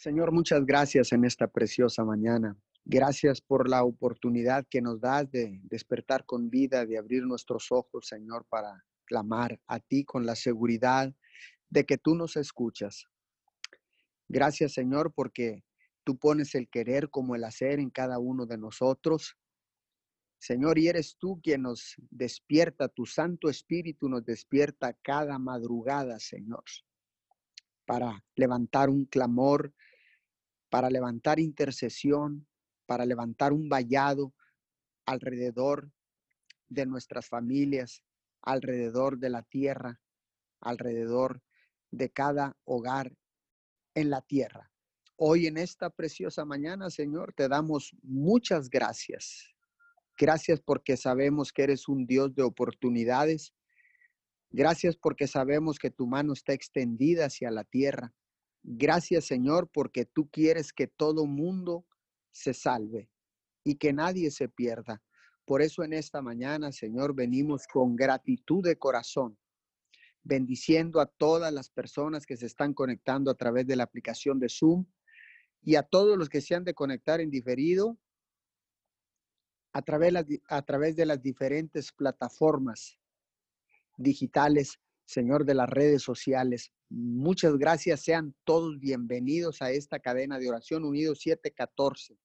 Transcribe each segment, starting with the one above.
Señor, muchas gracias en esta preciosa mañana. Gracias por la oportunidad que nos das de despertar con vida, de abrir nuestros ojos, Señor, para clamar a ti con la seguridad de que tú nos escuchas. Gracias, Señor, porque tú pones el querer como el hacer en cada uno de nosotros. Señor, y eres tú quien nos despierta, tu Santo Espíritu nos despierta cada madrugada, Señor, para levantar un clamor, para levantar intercesión, para levantar un vallado alrededor de nuestras familias, alrededor de la tierra, alrededor de cada hogar en la tierra. Hoy en esta preciosa mañana, Señor, te damos muchas gracias. Gracias porque sabemos que eres un Dios de oportunidades. Gracias porque sabemos que tu mano está extendida hacia la tierra. Gracias, Señor, porque tú quieres que todo mundo se salve y que nadie se pierda. Por eso en esta mañana, Señor, venimos con gratitud de corazón, bendiciendo a todas las personas que se están conectando a través de la aplicación de Zoom y a todos los que se han de conectar en diferido a través, a través de las diferentes plataformas digitales, Señor, de las redes sociales. Muchas gracias. Sean todos bienvenidos a esta cadena de oración Unidos 714.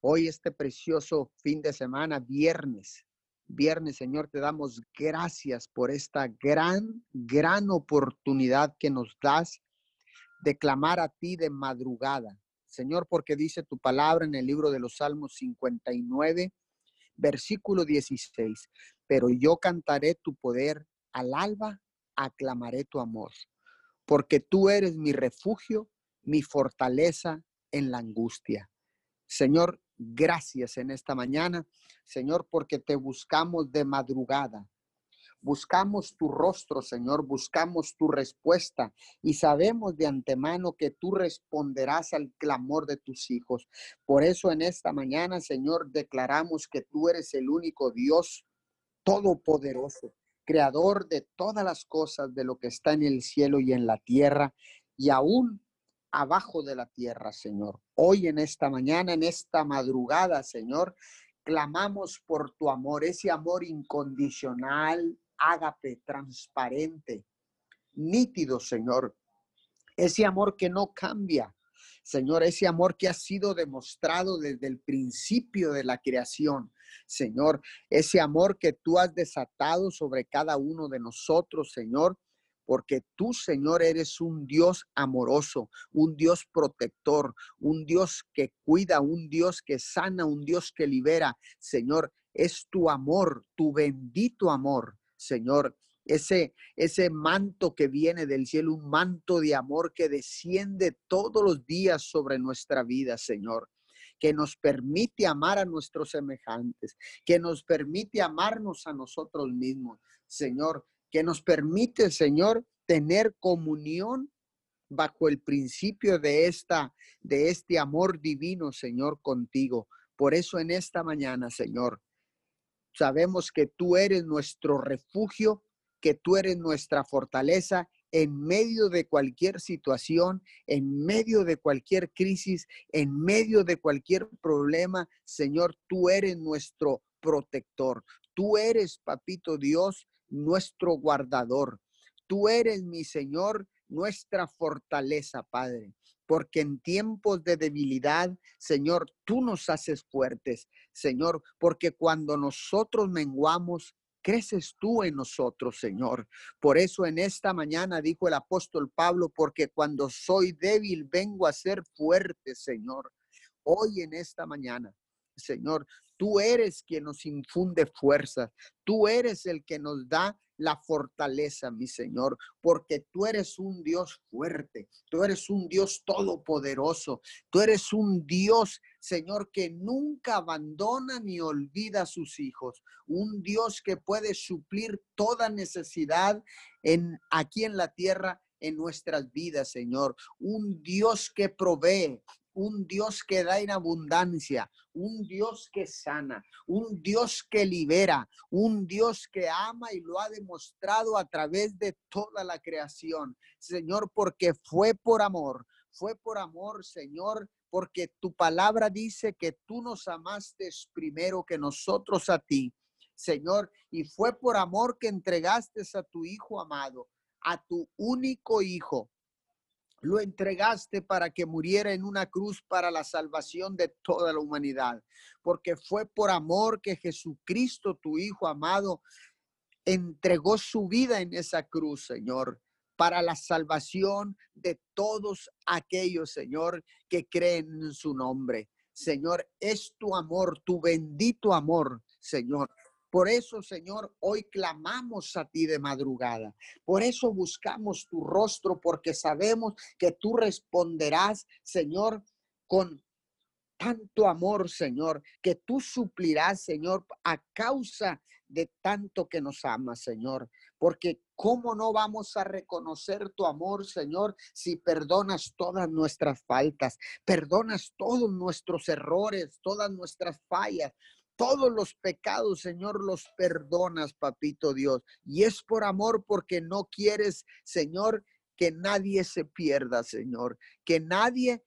Hoy este precioso fin de semana, viernes. Viernes, Señor, te damos gracias por esta gran, gran oportunidad que nos das de clamar a ti de madrugada. Señor, porque dice tu palabra en el libro de los Salmos 59, versículo 16, pero yo cantaré tu poder al alba aclamaré tu amor, porque tú eres mi refugio, mi fortaleza en la angustia. Señor, gracias en esta mañana, Señor, porque te buscamos de madrugada. Buscamos tu rostro, Señor, buscamos tu respuesta y sabemos de antemano que tú responderás al clamor de tus hijos. Por eso en esta mañana, Señor, declaramos que tú eres el único Dios todopoderoso, creador de todas las cosas, de lo que está en el cielo y en la tierra, y aún abajo de la tierra, Señor. Hoy en esta mañana, en esta madrugada, Señor, clamamos por tu amor, ese amor incondicional, ágape, transparente, nítido, Señor. Ese amor que no cambia, Señor, ese amor que ha sido demostrado desde el principio de la creación. Señor, ese amor que tú has desatado sobre cada uno de nosotros, Señor, porque tú, Señor, eres un Dios amoroso, un Dios protector, un Dios que cuida, un Dios que sana, un Dios que libera. Señor, es tu amor, tu bendito amor, Señor, ese, ese manto que viene del cielo, un manto de amor que desciende todos los días sobre nuestra vida, Señor que nos permite amar a nuestros semejantes, que nos permite amarnos a nosotros mismos, Señor, que nos permite, Señor, tener comunión bajo el principio de esta de este amor divino, Señor, contigo. Por eso en esta mañana, Señor, sabemos que tú eres nuestro refugio que tú eres nuestra fortaleza en medio de cualquier situación, en medio de cualquier crisis, en medio de cualquier problema. Señor, tú eres nuestro protector. Tú eres, papito Dios, nuestro guardador. Tú eres, mi Señor, nuestra fortaleza, Padre. Porque en tiempos de debilidad, Señor, tú nos haces fuertes, Señor, porque cuando nosotros menguamos, creces tú en nosotros, Señor. Por eso en esta mañana dijo el apóstol Pablo, porque cuando soy débil vengo a ser fuerte, Señor. Hoy en esta mañana, Señor, tú eres quien nos infunde fuerza. Tú eres el que nos da la fortaleza, mi Señor, porque tú eres un Dios fuerte, tú eres un Dios todopoderoso, tú eres un Dios, Señor, que nunca abandona ni olvida a sus hijos, un Dios que puede suplir toda necesidad en aquí en la tierra en nuestras vidas, Señor. Un Dios que provee, un Dios que da en abundancia, un Dios que sana, un Dios que libera, un Dios que ama y lo ha demostrado a través de toda la creación. Señor, porque fue por amor, fue por amor, Señor, porque tu palabra dice que tú nos amaste primero que nosotros a ti, Señor, y fue por amor que entregaste a tu Hijo amado, a tu único Hijo. Lo entregaste para que muriera en una cruz para la salvación de toda la humanidad, porque fue por amor que Jesucristo, tu Hijo amado, entregó su vida en esa cruz, Señor para la salvación de todos aquellos, Señor, que creen en su nombre. Señor, es tu amor, tu bendito amor, Señor. Por eso, Señor, hoy clamamos a ti de madrugada. Por eso buscamos tu rostro, porque sabemos que tú responderás, Señor, con tanto amor, Señor, que tú suplirás, Señor, a causa de tanto que nos amas, Señor. Porque ¿cómo no vamos a reconocer tu amor, Señor, si perdonas todas nuestras faltas, perdonas todos nuestros errores, todas nuestras fallas? Todos los pecados, Señor, los perdonas, papito Dios. Y es por amor porque no quieres, Señor, que nadie se pierda, Señor. Que nadie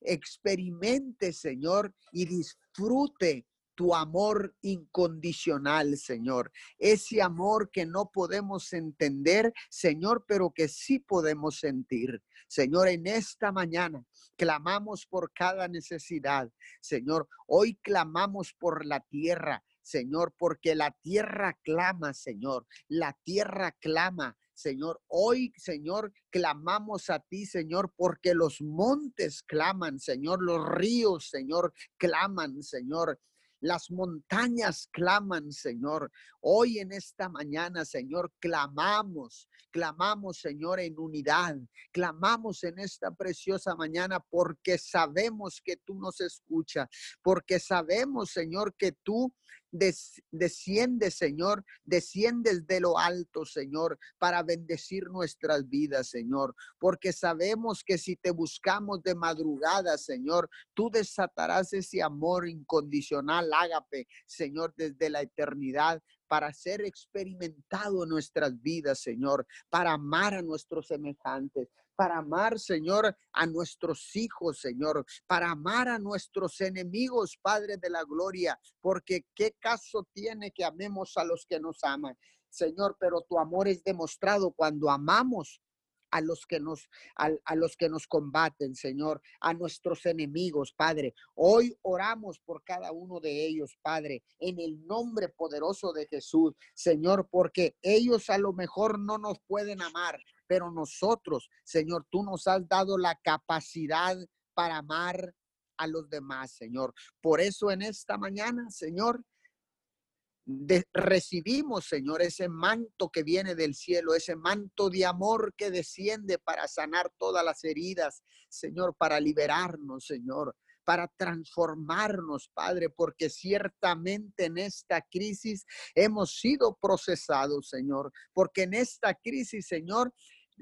experimente, Señor, y disfrute tu amor incondicional, Señor. Ese amor que no podemos entender, Señor, pero que sí podemos sentir. Señor, en esta mañana clamamos por cada necesidad. Señor, hoy clamamos por la tierra. Señor, porque la tierra clama, Señor. La tierra clama. Señor. Hoy, Señor, clamamos a ti, Señor, porque los montes claman, Señor, los ríos, Señor, claman, Señor. Las montañas claman, Señor. Hoy en esta mañana, Señor, clamamos, clamamos, Señor, en unidad. Clamamos en esta preciosa mañana porque sabemos que tú nos escuchas, porque sabemos, Señor, que tú desciende, Señor, desciendes de lo alto, Señor, para bendecir nuestras vidas, Señor, porque sabemos que si te buscamos de madrugada, Señor, tú desatarás ese amor incondicional, ágape, Señor, desde la eternidad para ser experimentado en nuestras vidas, Señor, para amar a nuestros semejantes, para amar, Señor, a nuestros hijos, Señor, para amar a nuestros enemigos, Padre de la Gloria, porque qué caso tiene que amemos a los que nos aman. Señor, pero tu amor es demostrado cuando amamos a los que nos a, los que nos combaten, Señor, a nuestros enemigos, Padre. Hoy oramos por cada uno de ellos, Padre, en el nombre poderoso de Jesús, Señor, porque ellos a lo mejor no nos pueden amar, pero nosotros, Señor, tú nos has dado la capacidad para amar a los demás, Señor. Por eso en esta mañana, Señor, recibimos, Señor, ese manto que viene del cielo, ese manto de amor que desciende para sanar todas las heridas, Señor, para liberarnos, Señor, para transformarnos, Padre, porque ciertamente en esta crisis hemos sido procesados, Señor, porque en esta crisis, Señor,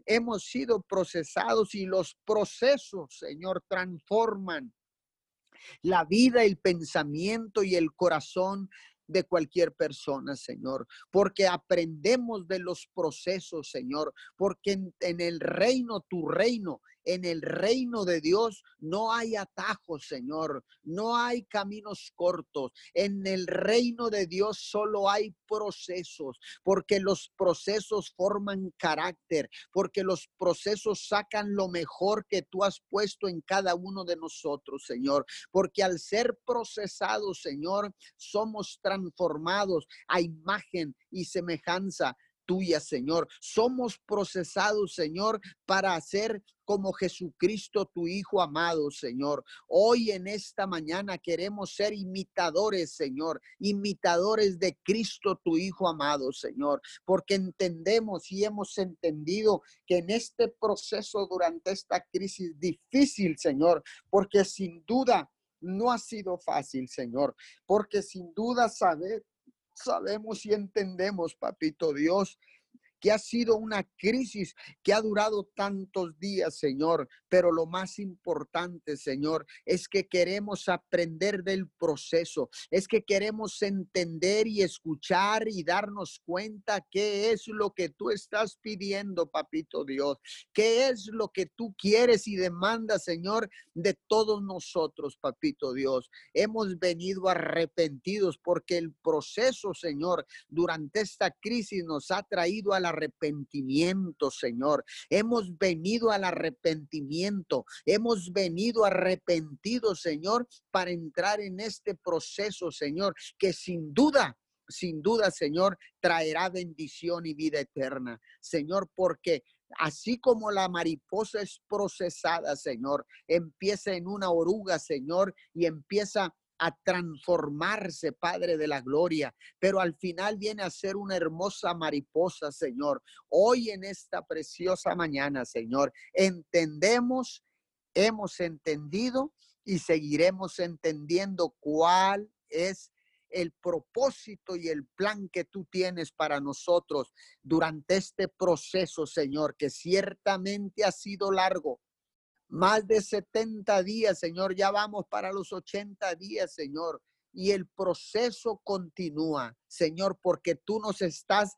hemos sido procesados y los procesos, Señor, transforman la vida, el pensamiento y el corazón de cualquier persona, Señor, porque aprendemos de los procesos, Señor, porque en, el reino, tu reino, en el reino de Dios no hay atajos, Señor, no hay caminos cortos. En el reino de Dios solo hay procesos, porque los procesos forman carácter, porque los procesos sacan lo mejor que tú has puesto en cada uno de nosotros, Señor, porque al ser procesados, Señor, somos transformados a imagen y semejanza tuya, Señor. Somos procesados, Señor, para hacer como Jesucristo, tu Hijo amado, Señor. Hoy en esta mañana queremos ser imitadores, Señor, imitadores de Cristo, tu Hijo amado, Señor, porque entendemos y hemos entendido que en este proceso durante esta crisis difícil, Señor, porque sin duda no ha sido fácil, Señor, porque sin duda sabe, sabemos y entendemos, papito Dios, que ha sido una crisis que ha durado tantos días, Señor. Pero lo más importante, Señor, es que queremos aprender del proceso, es que queremos entender y escuchar y darnos cuenta qué es lo que tú estás pidiendo, papito Dios, qué es lo que tú quieres y demandas, Señor, de todos nosotros, papito Dios. Hemos venido arrepentidos porque el proceso, Señor, durante esta crisis nos ha traído al arrepentimiento, Señor. Hemos venido al arrepentimiento, hemos venido arrepentidos, Señor, para entrar en este proceso, Señor, que sin duda sin duda, Señor, traerá bendición y vida eterna. Señor, porque así como la mariposa es procesada, Señor, empieza en una oruga, Señor, y empieza a transformarse, Padre de la Gloria, pero al final viene a ser una hermosa mariposa, Señor. Hoy en esta preciosa mañana, Señor, entendemos, hemos entendido y seguiremos entendiendo cuál es el propósito y el plan que tú tienes para nosotros durante este proceso, Señor, que ciertamente ha sido largo. Más de 70 días, Señor, ya vamos para los 80 días, Señor. Y el proceso continúa, Señor, porque tú nos estás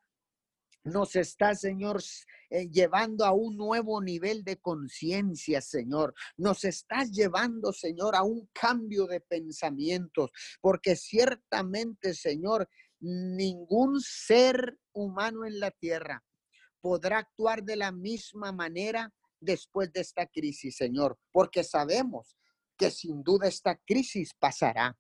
nos está, Señor, eh, llevando a un nuevo nivel de conciencia, Señor. Nos estás llevando, Señor, a un cambio de pensamientos, porque ciertamente, Señor, ningún ser humano en la tierra podrá actuar de la misma manera después de esta crisis, Señor, porque sabemos que sin duda esta crisis pasará.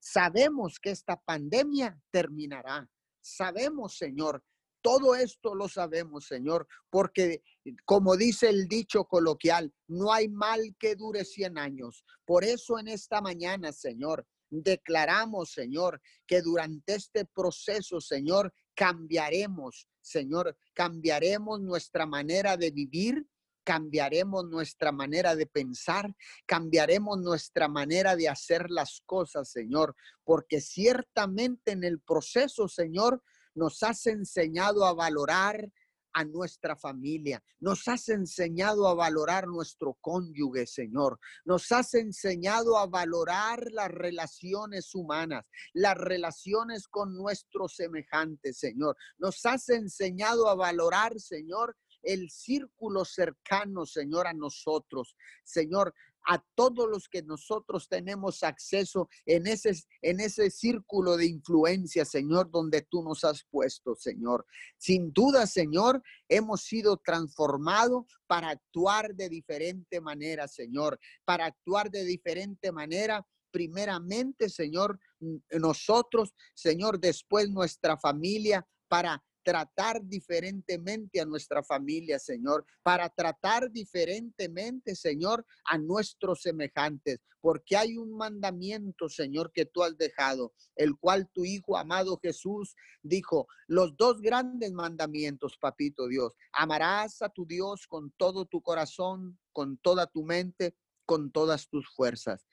Sabemos que esta pandemia terminará. Sabemos, Señor, todo esto lo sabemos, Señor, porque como dice el dicho coloquial, no hay mal que dure 100 años. Por eso en esta mañana, Señor, declaramos, Señor, que durante este proceso, Señor, cambiaremos, Señor, cambiaremos nuestra manera de vivir, cambiaremos nuestra manera de pensar, cambiaremos nuestra manera de hacer las cosas, Señor, porque ciertamente en el proceso, Señor, nos has enseñado a valorar a nuestra familia. Nos has enseñado a valorar nuestro cónyuge, Señor. Nos has enseñado a valorar las relaciones humanas, las relaciones con nuestros semejantes, Señor. Nos has enseñado a valorar, Señor, el círculo cercano, Señor, a nosotros. Señor, a todos los que nosotros tenemos acceso en ese, en ese círculo de influencia, Señor, donde tú nos has puesto, Señor. Sin duda, Señor, hemos sido transformados para actuar de diferente manera, Señor, para actuar de diferente manera primeramente, Señor, nosotros, Señor, después nuestra familia, para tratar diferentemente a nuestra familia, Señor, para tratar diferentemente, Señor, a nuestros semejantes, porque hay un mandamiento, Señor, que tú has dejado, el cual tu Hijo amado Jesús dijo, los dos grandes mandamientos, papito Dios, amarás a tu Dios con todo tu corazón, con toda tu mente, con todas tus fuerzas.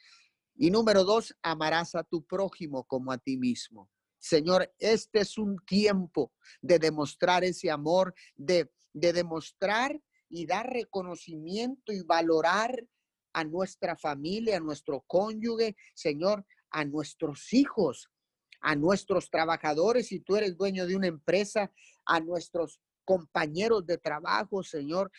Y número dos, amarás a tu prójimo como a ti mismo. Señor, este es un tiempo de demostrar ese amor, de, de demostrar y dar reconocimiento y valorar a nuestra familia, a nuestro cónyuge, Señor, a nuestros hijos, a nuestros trabajadores, si tú eres dueño de una empresa, a nuestros compañeros de trabajo, Señor.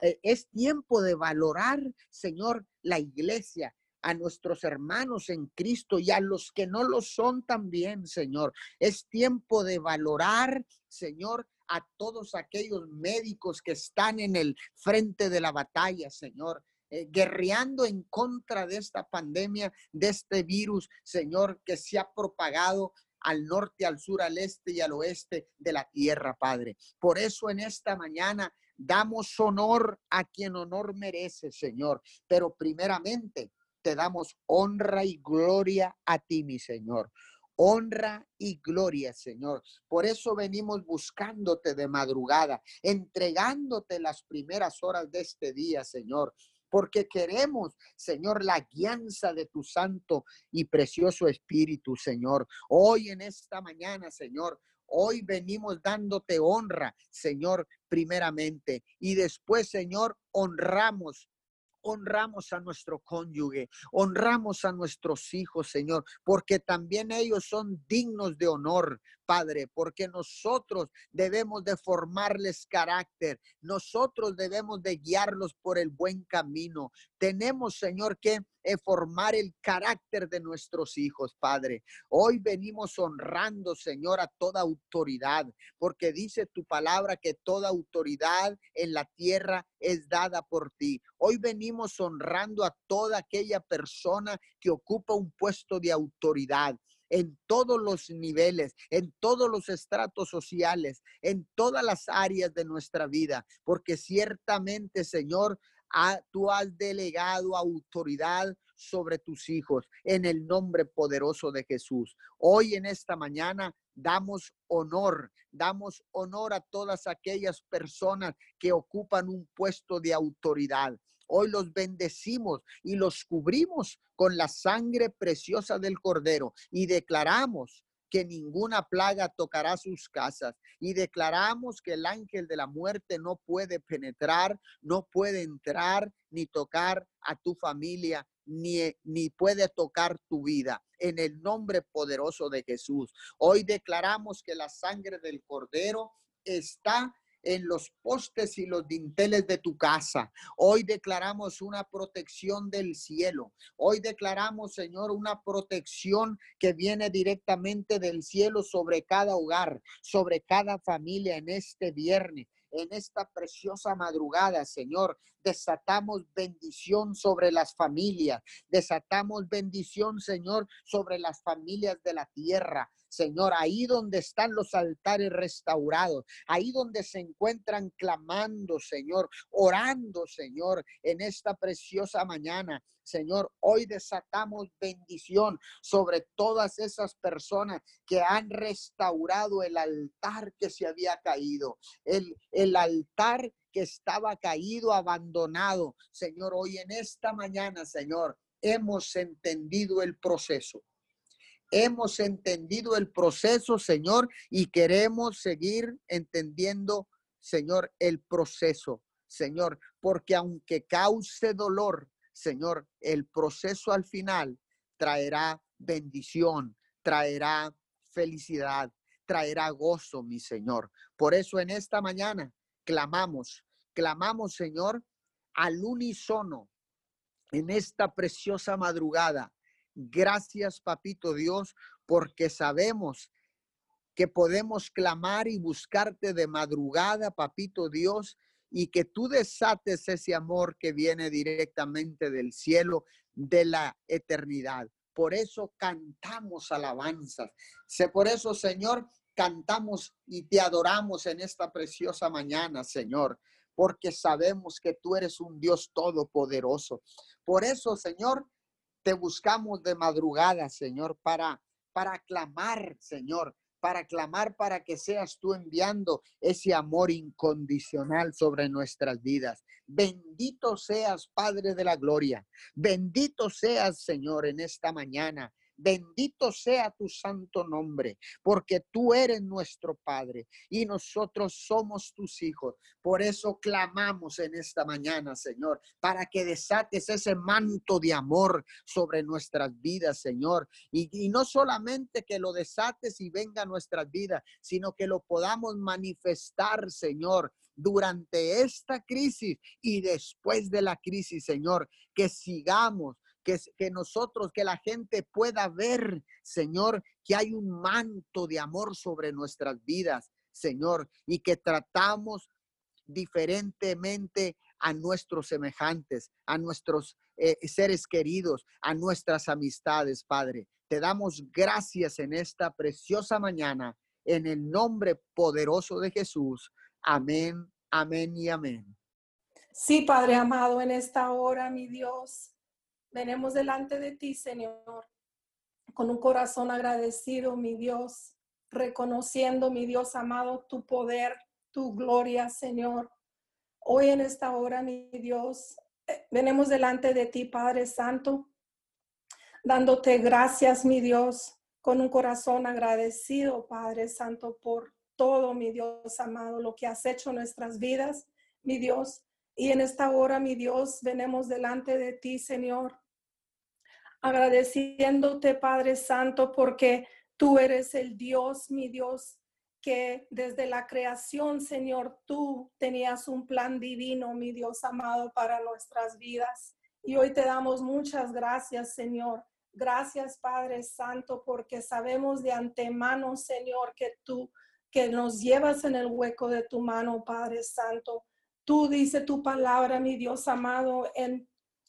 Eh, es tiempo de valorar, Señor, la iglesia, a nuestros hermanos en Cristo y a los que no lo son también, Señor. Es tiempo de valorar, Señor, a todos aquellos médicos que están en el frente de la batalla, Señor. Eh, guerreando en contra de esta pandemia, de este virus, Señor, que se ha propagado al norte, al sur, al este y al oeste de la tierra, Padre. Por eso en esta mañana damos honor a quien honor merece, Señor. Pero primeramente te damos honra y gloria a ti, mi Señor. Honra y gloria, Señor. Por eso venimos buscándote de madrugada, entregándote las primeras horas de este día, Señor porque queremos, Señor, la guianza de tu santo y precioso Espíritu, Señor. Hoy en esta mañana, Señor, Hoy venimos dándote honra, Señor, primeramente. Y después, Señor, honramos honramos a nuestro cónyuge, honramos a nuestros hijos, Señor, porque también ellos son dignos de honor, Padre, porque nosotros debemos de formarles carácter, nosotros debemos de guiarlos por el buen camino. Tenemos, Señor, que eh, formar el carácter de nuestros hijos, Padre. Hoy venimos honrando, Señor, a toda autoridad, porque dice tu palabra que toda autoridad en la tierra es dada por ti. Hoy venimos honrando a toda aquella persona que ocupa un puesto de autoridad en todos los niveles, en todos los estratos sociales, en todas las áreas de nuestra vida, porque ciertamente, Señor, tú has delegado autoridad sobre tus hijos en el nombre poderoso de Jesús. Hoy en esta mañana damos honor, damos honor a todas aquellas personas que ocupan un puesto de autoridad. Hoy los bendecimos y los cubrimos con la sangre preciosa del Cordero y declaramos que ninguna plaga tocará sus casas y declaramos que el ángel de la muerte no puede penetrar, no puede entrar ni tocar a tu familia, ni, ni puede tocar tu vida. En el nombre poderoso de Jesús. Hoy declaramos que la sangre del Cordero está en los postes y los dinteles de tu casa. Hoy declaramos una protección del cielo. Hoy declaramos, Señor, una protección que viene directamente del cielo sobre cada hogar, sobre cada familia en este viernes en esta preciosa madrugada, Señor. Desatamos bendición sobre las familias. Desatamos bendición, Señor, sobre las familias de la tierra. Señor, ahí donde están los altares restaurados, ahí donde se encuentran clamando, Señor, orando, Señor, en esta preciosa mañana. Señor, hoy desatamos bendición sobre todas esas personas que han restaurado el altar que se había caído, el, el altar que estaba caído, abandonado. Señor, hoy en esta mañana, Señor, hemos entendido el proceso. Hemos entendido el proceso, Señor, y queremos seguir entendiendo, Señor, el proceso, Señor, porque aunque cause dolor, Señor, el proceso al final traerá bendición, traerá felicidad, traerá gozo, mi Señor. Por eso en esta mañana clamamos, clamamos, Señor, al unísono en esta preciosa madrugada. Gracias, Papito Dios, porque sabemos que podemos clamar y buscarte de madrugada, Papito Dios, y que tú desates ese amor que viene directamente del cielo, de la eternidad. Por eso cantamos alabanzas. Por eso, Señor, cantamos y te adoramos en esta preciosa mañana, Señor, porque sabemos que tú eres un Dios todopoderoso. Por eso, Señor, te buscamos de madrugada, Señor, para para clamar, Señor, para clamar para que seas tú enviando ese amor incondicional sobre nuestras vidas. Bendito seas, Padre de la Gloria. Bendito seas, Señor, en esta mañana. Bendito sea tu santo nombre, porque tú eres nuestro Padre y nosotros somos tus hijos. Por eso clamamos en esta mañana, Señor, para que desates ese manto de amor sobre nuestras vidas, Señor. Y, no solamente que lo desates y venga a nuestras vidas, sino que lo podamos manifestar, Señor, durante esta crisis y después de la crisis, Señor, que sigamos que, nosotros, que la gente pueda ver, Señor, que hay un manto de amor sobre nuestras vidas, Señor, y que tratamos diferentemente a nuestros semejantes, a nuestros eh, seres queridos, a nuestras amistades, Padre. Te damos gracias en esta preciosa mañana, en el nombre poderoso de Jesús. Amén, amén y amén. Sí, Padre amado, en esta hora, mi Dios, Venemos delante de ti, Señor, con un corazón agradecido, mi Dios, reconociendo, mi Dios amado, tu poder, tu gloria, Señor. Hoy en esta hora, mi Dios, eh, venemos delante de ti, Padre Santo, dándote gracias, mi Dios, con un corazón agradecido, Padre Santo, por todo, mi Dios amado, lo que has hecho en nuestras vidas, mi Dios. Y en esta hora, mi Dios, venemos delante de ti, Señor, agradeciéndote, Padre Santo, porque tú eres el Dios, mi Dios, que desde la creación, Señor, tú tenías un plan divino, mi Dios amado, para nuestras vidas. Y hoy te damos muchas gracias, Señor. Gracias, Padre Santo, porque sabemos de antemano, Señor, que tú, que nos llevas en el hueco de tu mano, Padre Santo. Tú dice tu palabra, mi Dios amado, en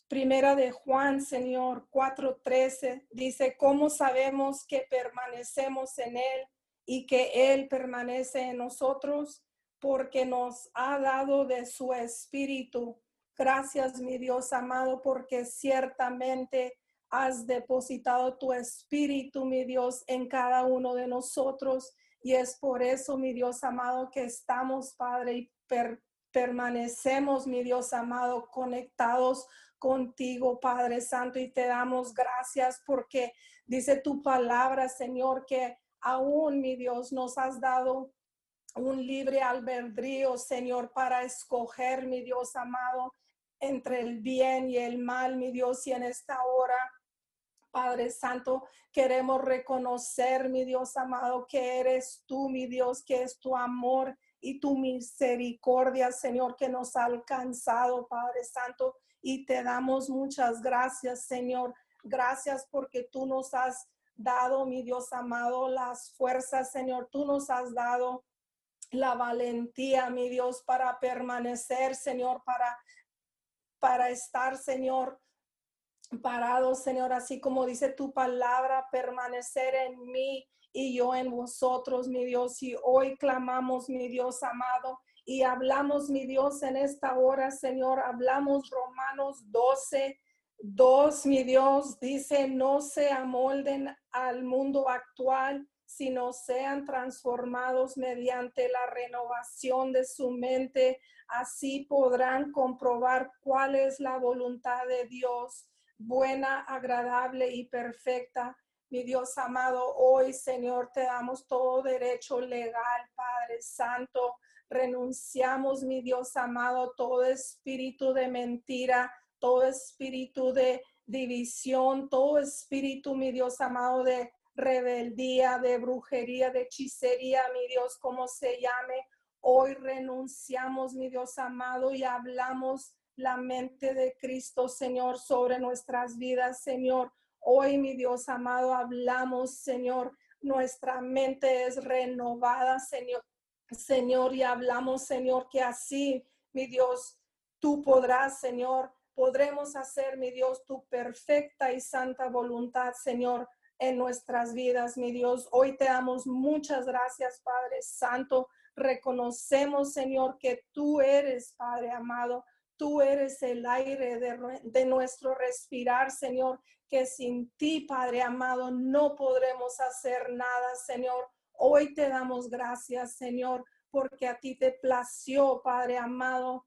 Primera de Juan, Señor, 4:13, dice, ¿cómo sabemos que permanecemos en Él y que Él permanece en nosotros? Porque nos ha dado de su espíritu. Gracias, mi Dios amado, porque ciertamente has depositado tu espíritu, mi Dios, en cada uno de nosotros. Y es por eso, mi Dios amado, que estamos, Padre, y permanecemos, mi Dios amado, conectados contigo, Padre Santo, y te damos gracias porque dice tu palabra, Señor, que aún, mi Dios, nos has dado un libre albedrío, Señor, para escoger, mi Dios amado, entre el bien y el mal, mi Dios, y en esta hora. Padre Santo, queremos reconocer, mi Dios amado, que eres tú, mi Dios, que es tu amor y tu misericordia, Señor, que nos ha alcanzado, Padre Santo. Y te damos muchas gracias, Señor. Gracias porque tú nos has dado, mi Dios amado, las fuerzas, Señor. Tú nos has dado la valentía, mi Dios, para permanecer, Señor, para para estar, Señor, parado, Señor, así como dice tu palabra, permanecer en mí y yo en vosotros, mi Dios. Y hoy clamamos, mi Dios amado, y hablamos, mi Dios, en esta hora, Señor, hablamos Romanos 12. 2, mi Dios, dice, no se amolden al mundo actual, sino sean transformados mediante la renovación de su mente. Así podrán comprobar cuál es la voluntad de Dios, buena, agradable y perfecta. Mi Dios amado, hoy, Señor, te damos todo derecho legal, Padre Santo. Renunciamos, mi Dios amado, todo espíritu de mentira, todo espíritu de división, todo espíritu, mi Dios amado, de rebeldía, de brujería, de hechicería, mi Dios, como se llame. Hoy renunciamos, mi Dios amado, y hablamos la mente de Cristo, Señor, sobre nuestras vidas, Señor. Hoy, mi Dios amado, hablamos, Señor, nuestra mente es renovada, Señor. Señor, y hablamos, Señor, que así, mi Dios, tú podrás, Señor, podremos hacer, mi Dios, tu perfecta y santa voluntad, Señor en nuestras vidas, mi Dios. Hoy te damos muchas gracias, Padre Santo. Reconocemos, Señor, que tú eres, Padre amado. Tú eres el aire de, nuestro respirar, Señor, que sin ti, Padre amado, no podremos hacer nada, Señor. Hoy te damos gracias, Señor, porque a ti te plació, Padre amado,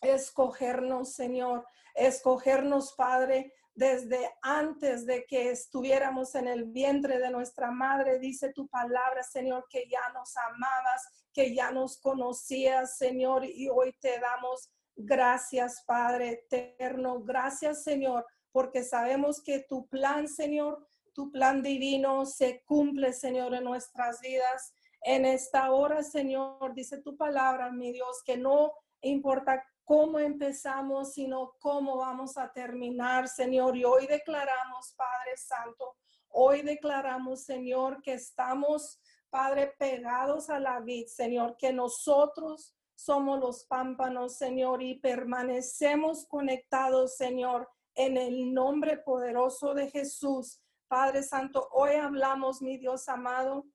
escogernos, Señor, escogernos, Padre, desde antes de que estuviéramos en el vientre de nuestra madre. Dice tu palabra, Señor, que ya nos amabas, que ya nos conocías, Señor, y hoy te damos gracias, Padre eterno. Gracias, Señor, porque sabemos que tu plan, Señor, tu plan divino se cumple, Señor, en nuestras vidas. En esta hora, Señor, dice tu palabra, mi Dios, que no importa cómo empezamos, sino cómo vamos a terminar, Señor. Y hoy declaramos, Padre Santo, hoy declaramos, Señor, que estamos, Padre, pegados a la vid, Señor, que nosotros somos los pámpanos, Señor, y permanecemos conectados, Señor, en el nombre poderoso de Jesús. Padre Santo, hoy hablamos, mi Dios amado,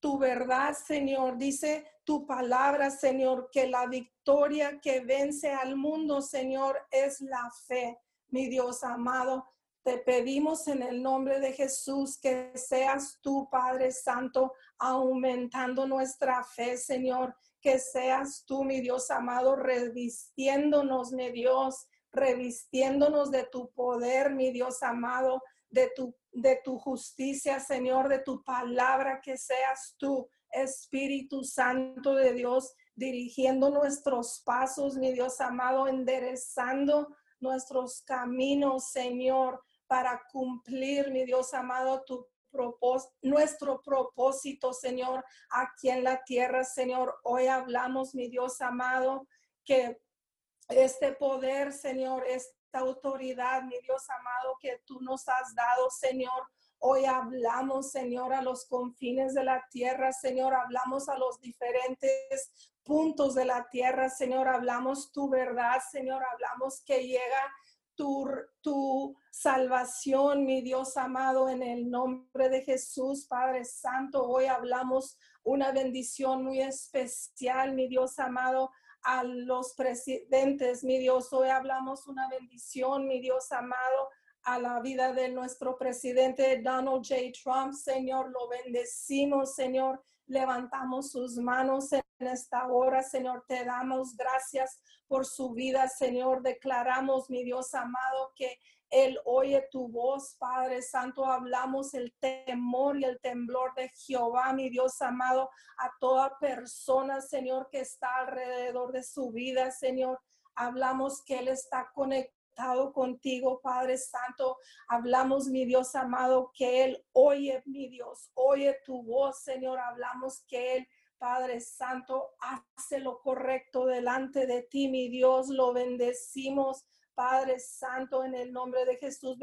tu verdad, Señor. Dice tu palabra, Señor, que la victoria que vence al mundo, Señor, es la fe. Mi Dios amado, te pedimos en el nombre de Jesús que seas tú, Padre Santo, aumentando nuestra fe, Señor. Que seas tú, mi Dios amado, revistiéndonos, mi Dios, revistiéndonos de tu poder, mi Dios amado, de tu, de tu justicia, Señor, de tu palabra, que seas tú, Espíritu Santo de Dios, dirigiendo nuestros pasos, mi Dios amado, enderezando nuestros caminos, Señor, para cumplir, mi Dios amado, tu nuestro propósito, Señor, aquí en la tierra, Señor. Hoy hablamos, mi Dios amado, que este poder, Señor, esta autoridad, mi Dios amado, que tú nos has dado, Señor. Hoy hablamos, Señor, a los confines de la tierra, Señor, hablamos a los diferentes puntos de la tierra, Señor, hablamos tu verdad, Señor, hablamos que llega tu, tu salvación, mi Dios amado, en el nombre de Jesús, Padre Santo. Hoy hablamos una bendición muy especial, mi Dios amado, a los presidentes, mi Dios. Hoy hablamos una bendición, mi Dios amado, a la vida de nuestro presidente Donald J. Trump, Señor. Lo bendecimos, Señor. Levantamos sus manos esta hora, Señor. Te damos gracias por su vida, Señor. Declaramos, mi Dios amado, que él oye tu voz, Padre Santo. Hablamos el temor y el temblor de Jehová, mi Dios amado, a toda persona, Señor, que está alrededor de su vida, Señor. Hablamos que Él está conectado contigo, Padre Santo. Hablamos, mi Dios amado, que Él oye, mi Dios, oye tu voz, Señor. Hablamos que Él Padre Santo, hace lo correcto delante de ti, mi Dios, lo bendecimos. Padre Santo, en el nombre de Jesús,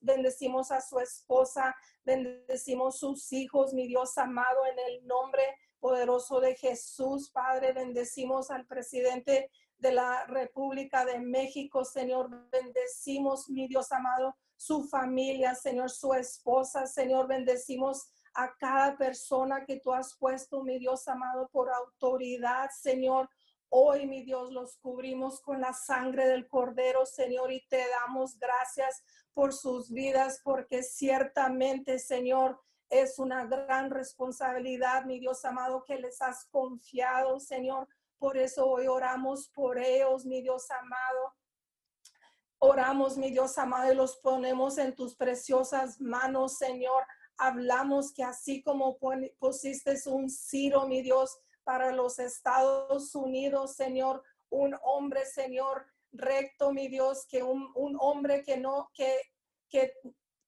bendecimos a su esposa, bendecimos sus hijos, mi Dios amado, en el nombre poderoso de Jesús, Padre, bendecimos al presidente de la República de México, Señor, bendecimos, mi Dios amado, su familia, Señor, su esposa, Señor, bendecimos a cada persona que tú has puesto, mi Dios amado, por autoridad, Señor. Hoy, mi Dios, los cubrimos con la sangre del Cordero, Señor, y te damos gracias por sus vidas, porque ciertamente, Señor, es una gran responsabilidad, mi Dios amado, que les has confiado, Señor. Por eso hoy oramos por ellos, mi Dios amado. Oramos, mi Dios amado, y los ponemos en tus preciosas manos, Señor hablamos que así como pusiste un Ciro, mi Dios, para los Estados Unidos, Señor, un hombre, Señor, recto, mi Dios, que un, hombre que no, que, que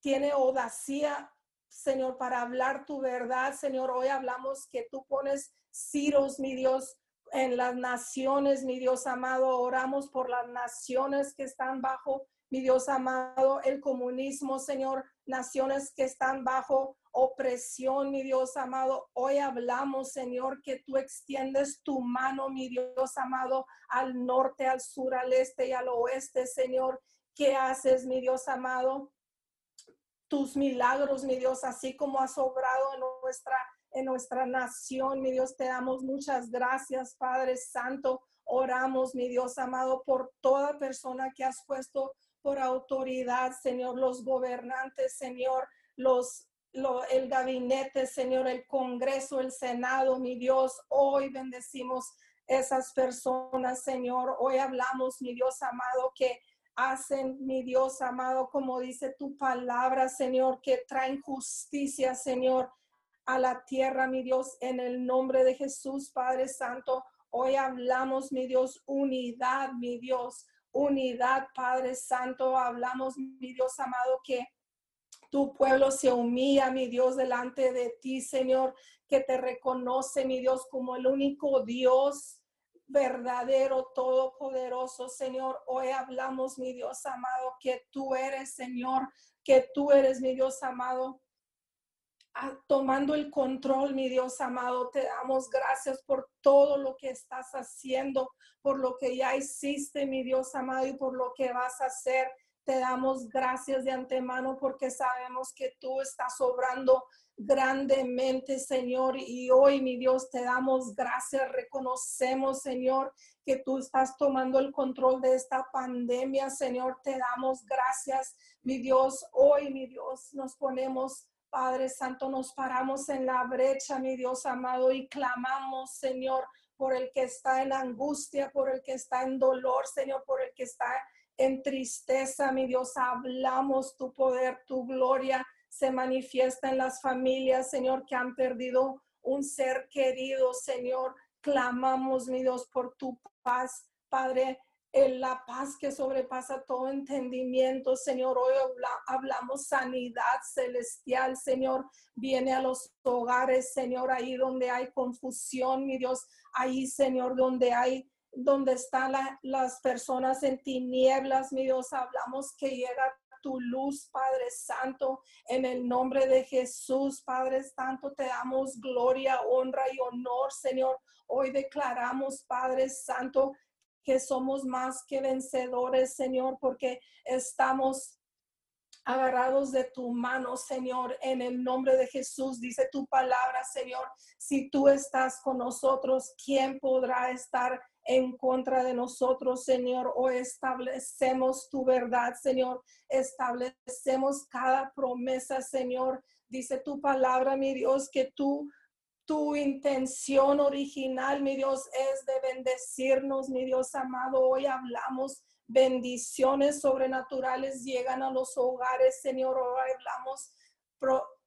tiene audacia, Señor, para hablar tu verdad, Señor. Hoy hablamos que tú pones Ciros, mi Dios, en las naciones, mi Dios amado. Oramos por las naciones que están bajo mi Dios amado, el comunismo, Señor, naciones que están bajo opresión, mi Dios amado. Hoy hablamos, Señor, que tú extiendes tu mano, mi Dios amado, al norte, al sur, al este y al oeste, Señor. ¿Qué haces, mi Dios amado? Tus milagros, mi Dios, así como has obrado en nuestra en nuestra nación, mi Dios, te damos muchas gracias, Padre Santo. Oramos, mi Dios amado, por toda persona que has puesto por autoridad, Señor, los gobernantes, Señor, los el gabinete, Señor, el Congreso, el Senado, mi Dios, hoy bendecimos esas personas, Señor. Hoy hablamos, mi Dios amado, que hacen, mi Dios amado, como dice tu palabra, Señor, que traen justicia, Señor, a la tierra, mi Dios, en el nombre de Jesús, Padre Santo. Hoy hablamos, mi Dios, unidad, mi Dios unidad, Padre Santo. Hablamos, mi Dios amado, que tu pueblo se humilla, mi Dios, delante de ti, Señor, que te reconoce, mi Dios, como el único Dios verdadero, todopoderoso, Señor. Hoy hablamos, mi Dios amado, que tú eres, Señor, que tú eres, mi Dios amado, tomando el control, mi Dios amado. Te damos gracias por todo lo que estás haciendo, por lo que ya hiciste, mi Dios amado, y por lo que vas a hacer. Te damos gracias de antemano porque sabemos que tú estás obrando grandemente, Señor. Y hoy, mi Dios, te damos gracias. Reconocemos, Señor, que tú estás tomando el control de esta pandemia, Señor. Te damos gracias, mi Dios. Hoy, mi Dios, nos ponemos Padre Santo, nos paramos en la brecha, mi Dios amado, y clamamos, Señor, por el que está en angustia, por el que está en dolor, Señor, por el que está en tristeza, mi Dios, hablamos tu poder, tu gloria se manifiesta en las familias, Señor, que han perdido un ser querido, Señor. Clamamos, mi Dios, por tu paz, Padre en la paz que sobrepasa todo entendimiento, Señor. Hoy hablamos sanidad celestial, Señor. Viene a los hogares, Señor, ahí donde hay confusión, mi Dios. Ahí, Señor, donde hay, donde están las personas en tinieblas, mi Dios. Hablamos que llega tu luz, Padre Santo, en el nombre de Jesús, Padre Santo, te damos gloria, honra y honor, Señor. Hoy declaramos, Padre Santo, que somos más que vencedores, Señor, porque estamos agarrados de tu mano, Señor, en el nombre de Jesús. Dice tu palabra, Señor, si tú estás con nosotros, ¿quién podrá estar en contra de nosotros, Señor? O establecemos tu verdad, Señor. Establecemos cada promesa, Señor. Dice tu palabra, mi Dios, que tú tu intención original, mi Dios, es de bendecirnos, mi Dios amado. Hoy hablamos bendiciones sobrenaturales llegan a los hogares, Señor. Hoy hablamos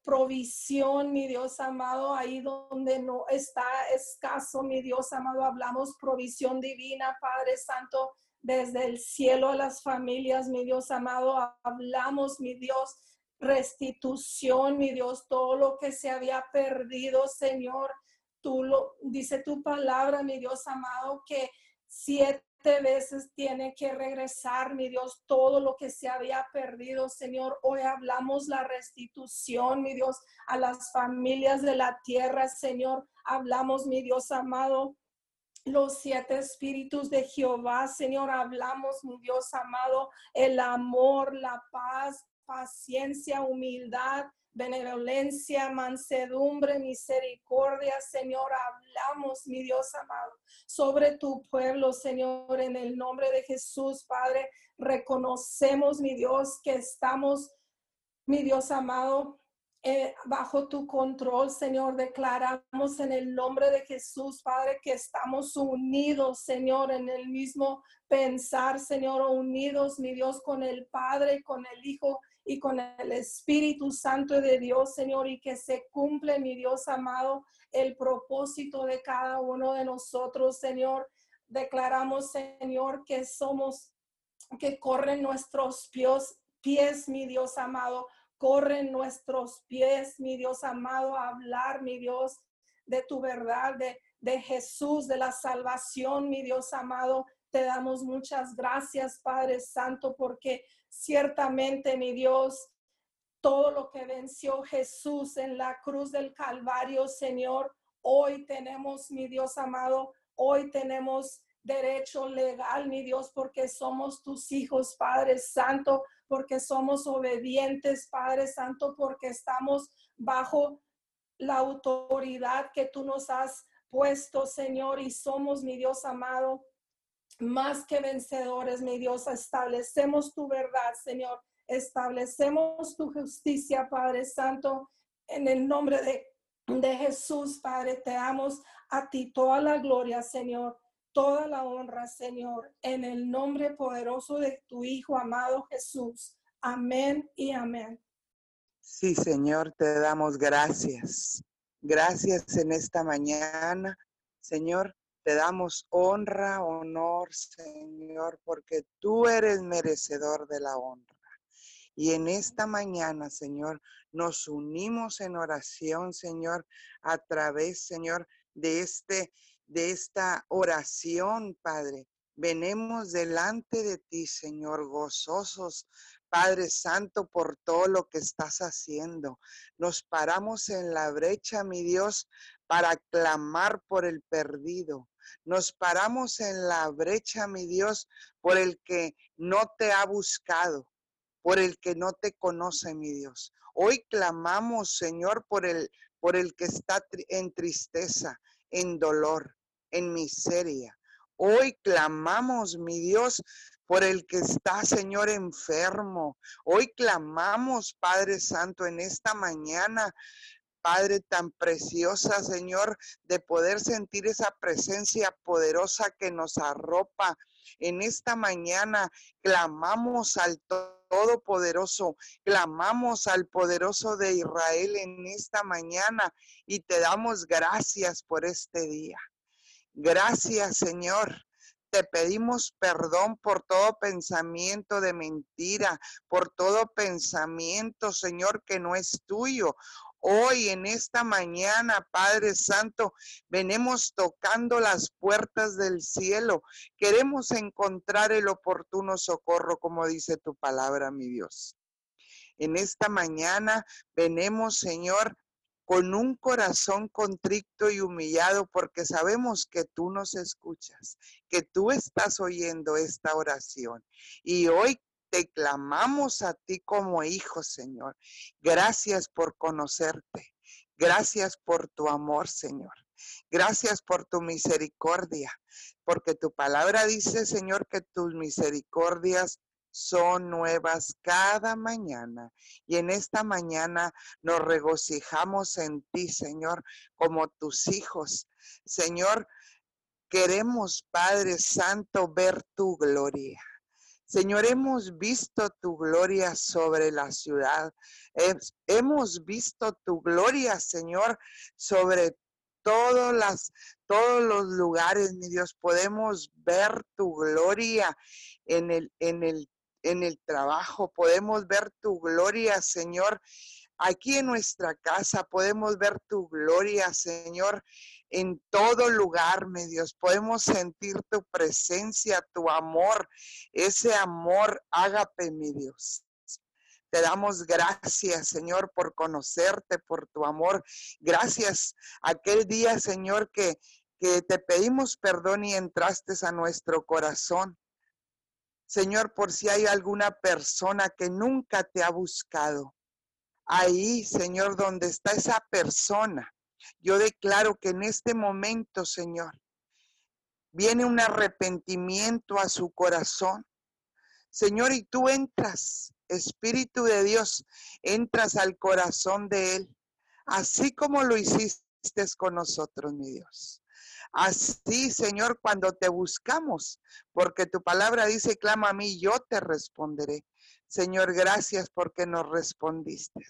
provisión, mi Dios amado, ahí donde no está escaso, mi Dios amado. Hablamos provisión divina, Padre Santo, desde el cielo a las familias, mi Dios amado. Hablamos, mi Dios restitución, mi Dios, todo lo que se había perdido, Señor. Tú lo dice tu palabra, mi Dios amado, que siete veces tiene que regresar, mi Dios, todo lo que se había perdido, Señor. Hoy hablamos la restitución, mi Dios, a las familias de la tierra, Señor. Hablamos, mi Dios amado, los siete espíritus de Jehová, Señor, hablamos, mi Dios amado, el amor, la paz, paciencia, humildad, benevolencia, mansedumbre, misericordia, Señor. Hablamos, mi Dios amado, sobre tu pueblo, Señor, en el nombre de Jesús, Padre. Reconocemos, mi Dios, que estamos, mi Dios amado, eh, bajo tu control, Señor. Declaramos en el nombre de Jesús, Padre, que estamos unidos, Señor, en el mismo pensar, Señor, unidos, mi Dios, con el Padre, con el Hijo y con el Espíritu Santo de Dios, Señor, y que se cumple, mi Dios amado, el propósito de cada uno de nosotros, Señor. Declaramos, Señor, que somos, que corren nuestros pies, pies, mi Dios amado, corren nuestros pies, mi Dios amado, hablar, mi Dios, de tu verdad, de, de Jesús, de la salvación, mi Dios amado. Te damos muchas gracias, Padre Santo, porque ciertamente, mi Dios, todo lo que venció Jesús en la cruz del Calvario, Señor, hoy tenemos, mi Dios amado, hoy tenemos derecho legal, mi Dios, porque somos tus hijos, Padre Santo, porque somos obedientes, Padre Santo, porque estamos bajo la autoridad que tú nos has puesto, Señor, y somos, mi Dios amado, más que vencedores, mi Dios. Establecemos tu verdad, Señor. Establecemos tu justicia, Padre Santo, en el nombre de, de Jesús, Padre. Te damos a ti toda la gloria, Señor toda la honra, Señor, en el nombre poderoso de tu Hijo amado Jesús. Amén y amén. Sí, Señor, te damos gracias. Gracias en esta mañana, Señor. Te damos honra, honor, Señor, porque tú eres merecedor de la honra. Y en esta mañana, Señor, nos unimos en oración, Señor, a través, Señor, de este de esta oración, Padre. Venemos delante de ti, Señor, gozosos, Padre Santo, por todo lo que estás haciendo. Nos paramos en la brecha, mi Dios, para clamar por el perdido. Nos paramos en la brecha, mi Dios, por el que no te ha buscado, por el que no te conoce, mi Dios. Hoy clamamos, Señor, por el, por el que está en tristeza, en dolor en miseria. Hoy clamamos, mi Dios, por el que está, Señor, enfermo. Hoy clamamos, Padre Santo, en esta mañana Padre, tan preciosa, Señor, de poder sentir esa presencia poderosa que nos arropa. En esta mañana clamamos al Todopoderoso, clamamos al poderoso de Israel en esta mañana y te damos gracias por este día. Gracias, Señor. Te pedimos perdón por todo pensamiento de mentira, por todo pensamiento, Señor, que no es tuyo. Hoy en esta mañana, Padre Santo, venimos tocando las puertas del cielo. Queremos encontrar el oportuno socorro, como dice tu palabra, mi Dios. En esta mañana venimos, Señor, con un corazón contrito y humillado, porque sabemos que tú nos escuchas, que tú estás oyendo esta oración. Y hoy te clamamos a ti como hijo, Señor. Gracias por conocerte. Gracias por tu amor, Señor. Gracias por tu misericordia, porque tu palabra dice, Señor, que tus misericordias son nuevas cada mañana. Y en esta mañana nos regocijamos en ti, Señor, como tus hijos. Señor, queremos, Padre Santo, ver tu gloria. Señor, hemos visto tu gloria sobre la ciudad. Hemos visto tu gloria, Señor, sobre todos los lugares, mi Dios. Podemos ver tu gloria en el trabajo, podemos ver tu gloria, Señor. Aquí en nuestra casa podemos ver tu gloria, Señor, en todo lugar, mi Dios. Podemos sentir tu presencia, tu amor, ese amor, ágape, mi Dios. Te damos gracias, Señor, por conocerte, por tu amor. Gracias aquel día, Señor, que, que te pedimos perdón y entraste a nuestro corazón. Señor, por si hay alguna persona que nunca te ha buscado. Ahí, Señor, donde está esa persona, yo declaro que en este momento, Señor, viene un arrepentimiento a su corazón. Señor, y tú entras, Espíritu de Dios, entras al corazón de Él, así como lo hiciste con nosotros, mi Dios. Así, Señor, cuando te buscamos, porque tu palabra dice, clama a mí, yo te responderé. Señor, gracias porque nos respondiste.